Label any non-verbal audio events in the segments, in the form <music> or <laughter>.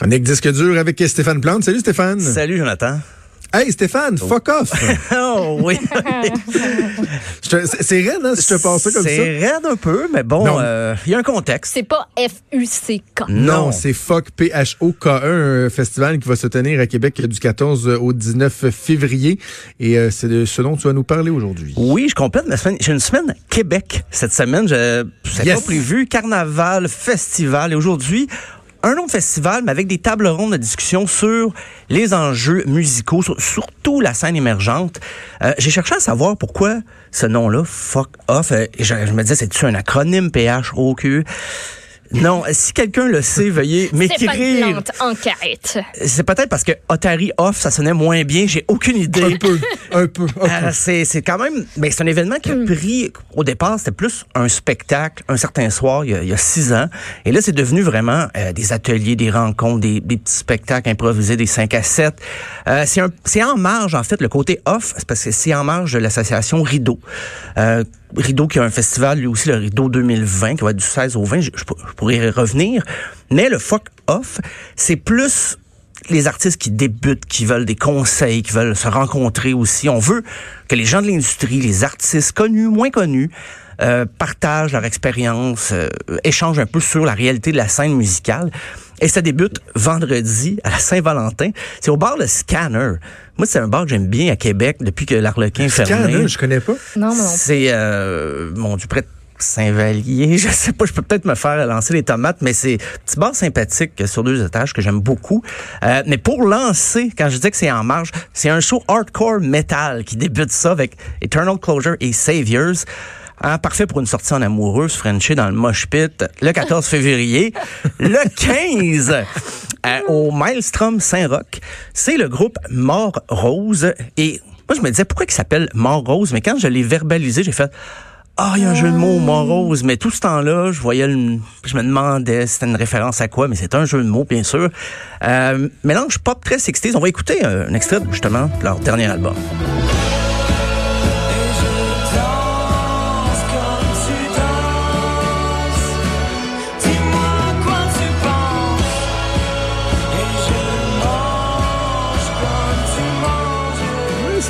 Chronique disque dur avec Stéphane Plante. Salut Stéphane. Salut Jonathan. Hey Stéphane, fuck off. <laughs> oh oui. <laughs> C'est raide, hein, si je te passe ça comme ça. C'est raide un peu, mais bon, euh, il y a un contexte. C'est pas F-U-C-K. Non, Non. c'est Fuck P-H-O-K-E, un festival qui va se tenir à Québec du 14 au 19 février. Et euh, c'est de ce dont tu vas nous parler aujourd'hui. Oui, je complète ma semaine. J'ai une semaine Québec cette semaine. Je Yes. pas prévu. Carnaval, festival. Et aujourd'hui, un autre festival, mais avec des tables rondes de discussion sur les enjeux musicaux, sur- surtout la scène émergente. Euh, J'ai cherché à savoir pourquoi ce nom-là, Fuck Off, euh, je, je me disais, c'est-tu un acronyme P-H-O-Q? Non, si quelqu'un le sait, veuillez m'écrire. Plante, enquête. C'est peut-être parce que Otari Off, ça sonnait moins bien. J'ai aucune idée. Un peu, un peu, un peu. Euh, c'est c'est quand même mais c'est un événement qui a pris au départ c'était plus un spectacle un certain soir il y a, il y a six ans et là c'est devenu vraiment euh, des ateliers des rencontres des, des petits spectacles improvisés des 5 à 7 euh, c'est un c'est en marge en fait le côté off c'est parce que c'est en marge de l'association Rideau euh, Rideau qui a un festival lui aussi le Rideau 2020 qui va être du 16 au 20 je, je pour- je pourrais y revenir mais le fuck off c'est plus les artistes qui débutent, qui veulent des conseils, qui veulent se rencontrer aussi. On veut que les gens de l'industrie, les artistes connus, moins connus, euh, partagent leur expérience, euh, échangent un peu sur la réalité de la scène musicale. Et ça débute vendredi à la Saint-Valentin. C'est au bar Le Scanner. Moi, c'est un bar que j'aime bien à Québec depuis que l'Arlequin est fermé. Scanner, je connais pas. Non, non. C'est, euh, mon Dieu, près de Saint-Vallier. <laughs> Je sais pas, je peux peut-être me faire lancer les tomates, mais c'est un petit bar sympathique sur deux étages que j'aime beaucoup. Euh, mais pour lancer, quand je dis que c'est en marge, c'est un show hardcore metal qui débute ça avec Eternal Closure et Saviors. Hein, parfait pour une sortie en amoureuse, Frenchie dans le mosh pit, le 14 <laughs> février. le 15, euh, au Maelstrom Saint-Roch, c'est le groupe Mort Rose. Et moi, je me disais, pourquoi il s'appelle Mort Rose? Mais quand je l'ai verbalisé, j'ai fait, ah, il y a un jeu de mots, Mort Rose. Mais tout ce temps-là, je voyais, le- je me demandais si c'était une référence à quoi, mais c'est un jeu de mots, bien sûr. Euh, mélange pop très 60s. On va écouter un, un extrait, justement, de leur dernier album.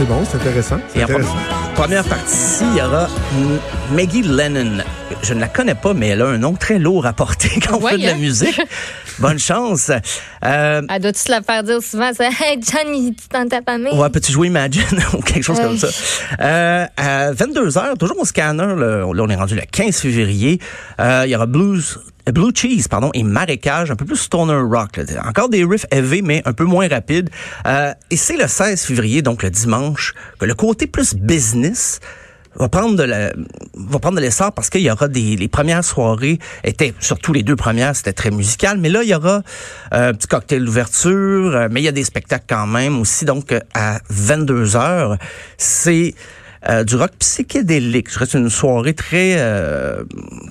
C'est bon, c'est intéressant. C'est intéressant. Première, partie, il y aura Maggie Lennon. Je ne la connais pas, mais elle a un nom très lourd à porter <laughs> quand on Ouais, fait de la hein? musique. <laughs> Bonne chance. Euh, Elle doit-tu se la faire dire souvent? C'est Hey, Johnny, tu t'en tapes à main? Ouais, peux-tu jouer Imagine <laughs> ou quelque chose comme ça? Euh, à 22h, toujours au scanner, là, on est rendu le 15 février, euh, il y aura Blues, euh, Blue Cheese, pardon, et Marécage, un peu plus stoner rock. là. Encore des riffs heavy, mais un peu moins rapides. Euh, et c'est le 16 février, donc le dimanche, que le côté plus business va prendre de la, va prendre de l'essor parce qu'il y aura des, les premières soirées étaient, surtout les deux premières, c'était très musical, mais là, il y aura euh, un petit cocktail d'ouverture, euh, mais il y a des spectacles quand même aussi, donc à 22 heures, c'est euh, du rock psychédélique. Je reste une soirée très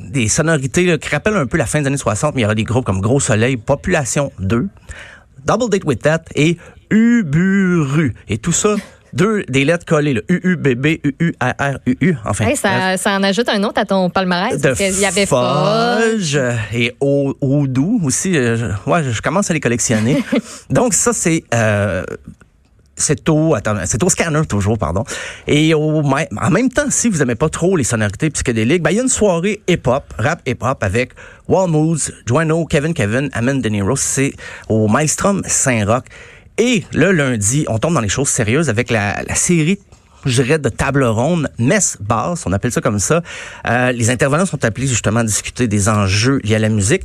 des sonorités qui rappellent un peu la fin des années 60, mais il y aura des groupes comme Gros Soleil, Population 2, Double Date with That et Uburu. Et tout ça, deux des lettres collées, le U-U-B-B, U-U-R-R-U-U. Enfin, Hey, ça, ça en ajoute un autre à ton palmarès. de parce qu'il y avait. Fudge et Oudou aussi. euh, je- ouais, je, commence à les collectionner. <laughs> Donc ça, c'est... Euh, c'est au, attends, c'est au scanner toujours, pardon. Et au, en même temps, si vous aimez pas trop les sonorités psychédéliques, ben, il y a une soirée hip-hop, rap hip-hop avec Wall Moods, Kevin Kevin, Amen De Niro. C'est au Maelstrom Saint-Roch. Et le lundi, on tombe dans les choses sérieuses avec la, série je dirais, de table ronde, messe basse, on appelle ça comme ça. Euh, les intervenants sont appelés justement à discuter des enjeux liés à la musique.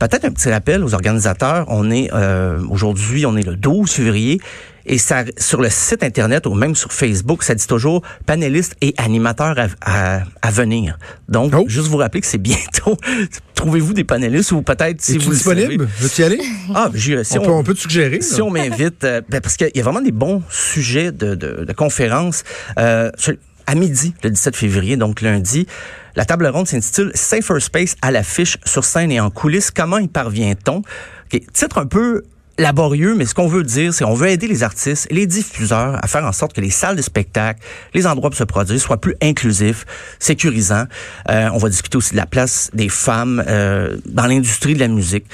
Peut-être un petit rappel aux organisateurs. On est euh, aujourd'hui, on est le 12 février. Et ça, sur le site Internet ou même sur Facebook, ça dit toujours panélistes et animateurs à, à- à venir. Donc, Oh. juste vous rappeler que c'est bientôt. <laughs> Trouvez-vous des panélistes ou peut-être si vous le disponible? Veux-tu y aller? Ah, j'ai- si on, peut, on peut te suggérer. si là. on m'invite, euh, ben, parce qu'il y a vraiment des bons sujets de, de, de conférences. Euh, à midi, le 17 février, donc lundi, la table ronde s'intitule Safer Space à l'affiche sur scène et en coulisses. Comment y parvient-on? Titre un peu laborieux, mais ce qu'on veut dire, c'est qu'on veut aider les artistes les diffuseurs à faire en sorte que les salles de spectacle, les endroits pour se produire soient plus inclusifs, sécurisants. Euh, on va discuter aussi de la place des femmes euh, dans l'industrie de la musique.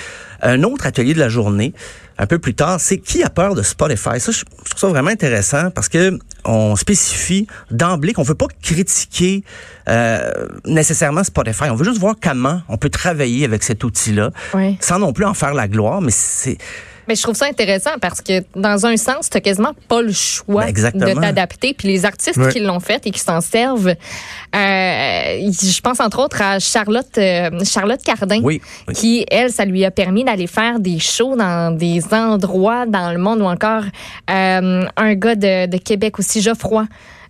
Un autre atelier de la journée, un peu plus tard, c'est qui a peur de Spotify? Ça, je trouve ça vraiment intéressant parce que on spécifie d'emblée qu'on veut pas critiquer euh, nécessairement Spotify. On veut juste voir comment on peut travailler avec cet outil-là, Ouais. sans non plus en faire la gloire. Mais c'est Mais je trouve ça intéressant parce que dans un sens, tu quasiment pas le choix Ben, de t'adapter. Puis les artistes Ouais. qui l'ont fait et qui s'en servent, euh, je pense entre autres à Charlotte euh, Charlotte Cardin, Oui, oui. qui elle, ça lui a permis d'aller faire des shows dans des endroits dans le monde ou encore euh, un gars de, de Québec aussi, Geoffroy.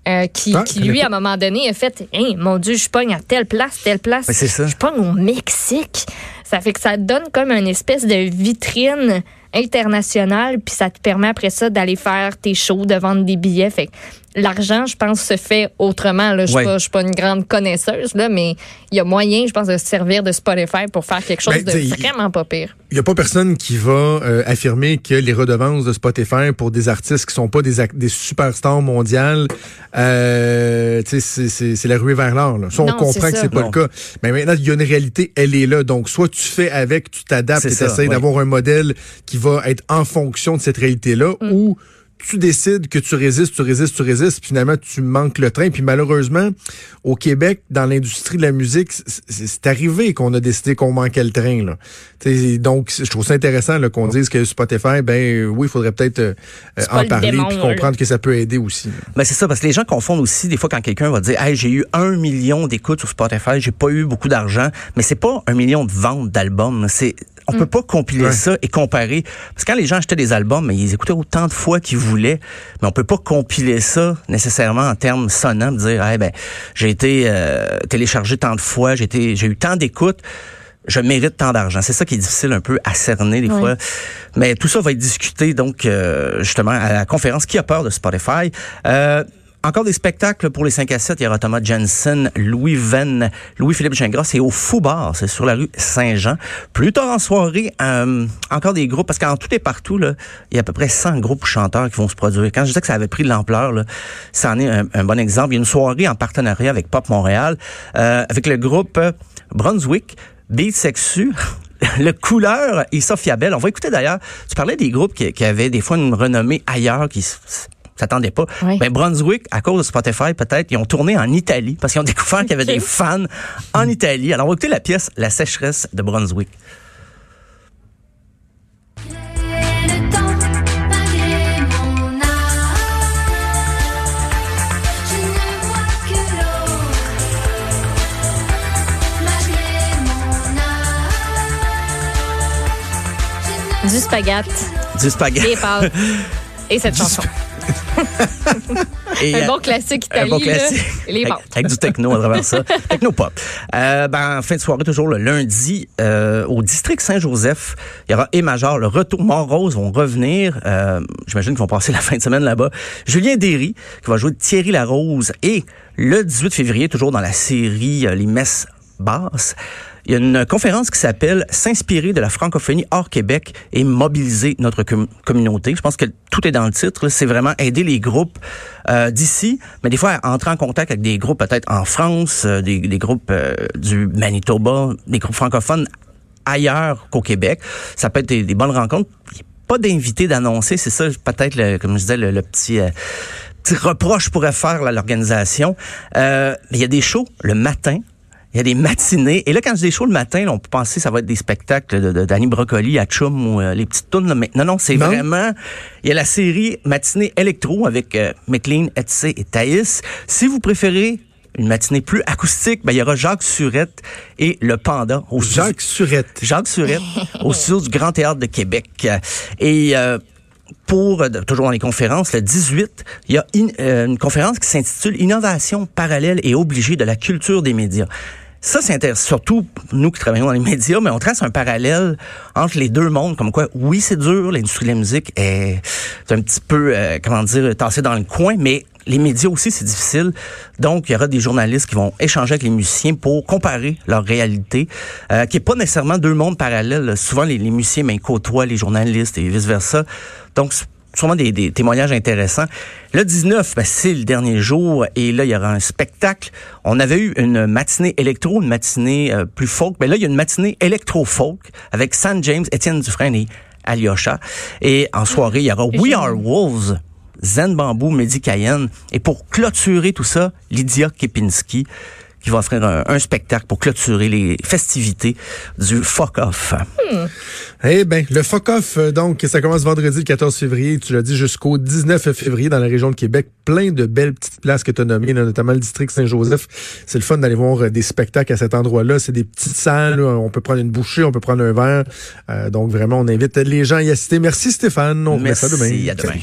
euh, qui, Ah, qui lui, à un moment donné, a fait Hein, mon Dieu, je pogne à telle place, telle place. Ben. Je pogne au Mexique. Ça fait que ça donne comme une espèce de vitrine internationale, puis ça te permet après ça d'aller faire tes shows, de vendre des billets. Fait l'argent, je pense, se fait autrement. Là. Je ne Ouais. suis pas- je suis pas une grande connaisseuse, là, mais il y a moyen, je pense, de se servir de Spotify pour faire quelque chose Ben, de t'sais, il- vraiment pas pire. Il n'y a pas personne qui va euh, affirmer que les redevances de Spotify pour des artistes qui sont pas des, des superstars mondiales, euh, tu sais, c'est- c'est c'est la ruée vers l'or. on Non, comprend c'est que c'est pas Non. le cas. Mais maintenant, il y a une réalité, elle est là. Donc, soit tu fais avec, tu t'adaptes et tu essaies d'avoir un modèle qui va être en fonction de cette réalité-là, Mm. ou tu décides que tu résistes, tu résistes, tu résistes, puis finalement, tu manques le train. Puis malheureusement, au Québec, dans l'industrie de la musique, c'est arrivé qu'on a décidé qu'on manquait le train. Là. T'sais, donc, je trouve ça intéressant là, qu'on dise que Spotify, ben oui, il faudrait peut-être euh, C'est en parler démon, puis comprendre que ça peut aider aussi. Ben c'est ça, parce que les gens confondent aussi des fois quand quelqu'un va dire Hey, j'ai eu un million d'écoutes sur Spotify, j'ai pas eu beaucoup d'argent, mais c'est pas un million de ventes d'albums. C'est on peut pas compiler Ouais. ça et comparer. Parce que quand les gens achetaient des albums, mais ils écoutaient autant de fois qu'ils voulaient, mais on peut pas compiler ça nécessairement en termes sonnants, de dire hey, ben j'ai été euh, téléchargé tant de fois, j'ai été j'ai eu tant d'écoutes. Je mérite tant d'argent. C'est ça qui est difficile un peu à cerner des Ouais. fois. Mais tout ça va être discuté donc euh, justement à la conférence Qui a peur de Spotify. Euh, encore des spectacles pour les 5 à 7. Il y aura Thomas Jensen, Louis Venn, Louis-Philippe Gingras. C'est au Fou Bar. C'est sur la rue Saint-Jean. Plus tard en soirée, euh, encore des groupes. Parce qu'en tout et partout, là, il y a à peu près 100 groupes ou chanteurs qui vont se produire. Quand je disais que ça avait pris de l'ampleur, ça en est un, bon exemple. Il y a une soirée en partenariat avec Pop Montréal, euh, avec le groupe Brunswick, Beat Sexu, <laughs> le couleur et Sophia Bell. On va écouter d'ailleurs, tu parlais des groupes qui, qui avaient des fois une renommée ailleurs, qui s- s'attendaient pas. Oui. Ben, Brunswick, à cause de Spotify, peut-être, ils ont tourné en Italie parce qu'ils ont découvert qu'il y avait des fans en Italie. Alors, on va écouter la pièce La sécheresse de Brunswick. Du spaghette, Du spaghetti. des pâtes et cette chanson. Et, Un euh, bon classique italien. bon avec, avec du techno à travers ça. <laughs> Techno-pop. Euh, ben, en fin de soirée, toujours le lundi, euh, au district Saint-Joseph, il y aura et Major, le retour Mont-Rose vont revenir. Euh, J'imagine qu'ils vont passer la fin de semaine là-bas. Julien Derry, qui va jouer Thierry Larose. Et le 18 février, toujours dans la série Les Messes basses, il y a une conférence qui s'appelle S'inspirer de la francophonie hors Québec et mobiliser notre com- communauté. Je pense que tout est dans le titre. C'est vraiment aider les groupes euh, d'ici, mais des fois entrer en contact avec des groupes peut-être en France, euh, des, des groupes euh, du Manitoba, des groupes francophones ailleurs qu'au Québec. Ça peut être des, des bonnes rencontres. Il a Pas d'invité d'annoncer, c'est ça peut-être, comme je disais, le, le petit... euh, petit reproche pourrait faire l'organisation. Euh, il y a des shows le matin. Il y a des matinées. Et là, quand je dis shows le matin, là, on peut penser que ça va être des spectacles de, de Danny Brocoli à Chum ou euh, les petites tunes. là. Mais non, non, c'est Non. vraiment... Il y a la série Matinée électro avec euh, McLean, Etsy et Thaïs. Si vous préférez une matinée plus acoustique, ben, il y aura Jacques Surette et le Panda au studio- Jacques Surette. Jacques Surette au <laughs> studio du Grand Théâtre de Québec. Et euh, pour, euh, toujours dans les conférences, le 18, il y a in- euh, une conférence qui s'intitule Innovation parallèle et obligée de la culture des médias. Ça, c'est intéressant, surtout nous qui travaillons dans les <laughs> médias, mais on trace un parallèle entre les deux mondes, comme quoi, oui, c'est dur, l'industrie de la musique est un petit peu, euh, comment dire, tassée dans le coin, mais les médias aussi, c'est difficile. Donc, il y aura des journalistes qui vont échanger avec les musiciens pour comparer leur réalité, euh, qui est pas nécessairement deux mondes parallèles. Souvent, les, musiciens ben, côtoient les journalistes et vice-versa. Donc, sûrement des, des témoignages intéressants. Le 19, ben, c'est le dernier jour et là, il y aura un spectacle. On avait eu une matinée électro, une matinée euh, plus folk. Mais là, il y a une matinée électro-folk avec San James, Étienne Dufresne et Alyosha. Et en soirée, il y aura We Are Wolves. Zen Bamboo, Mehdi Cayenne. Et pour clôturer tout ça, Lydia Kepinski, qui va offrir un, un spectacle pour clôturer les festivités du Fuck Off. Eh ben, le fuck off, euh, donc, ça commence vendredi le 14 février, tu l'as dit, jusqu'au 19 février dans la région de Québec. Plein de belles petites places que tu as nommées, là, notamment le district Saint-Joseph. C'est le fun d'aller voir euh, des spectacles à cet endroit-là. C'est des petites salles, là. on peut prendre une bouchée, on peut prendre un verre. Euh, donc, vraiment, on invite les gens à y assister. Merci Stéphane. On Merci, demain. à demain.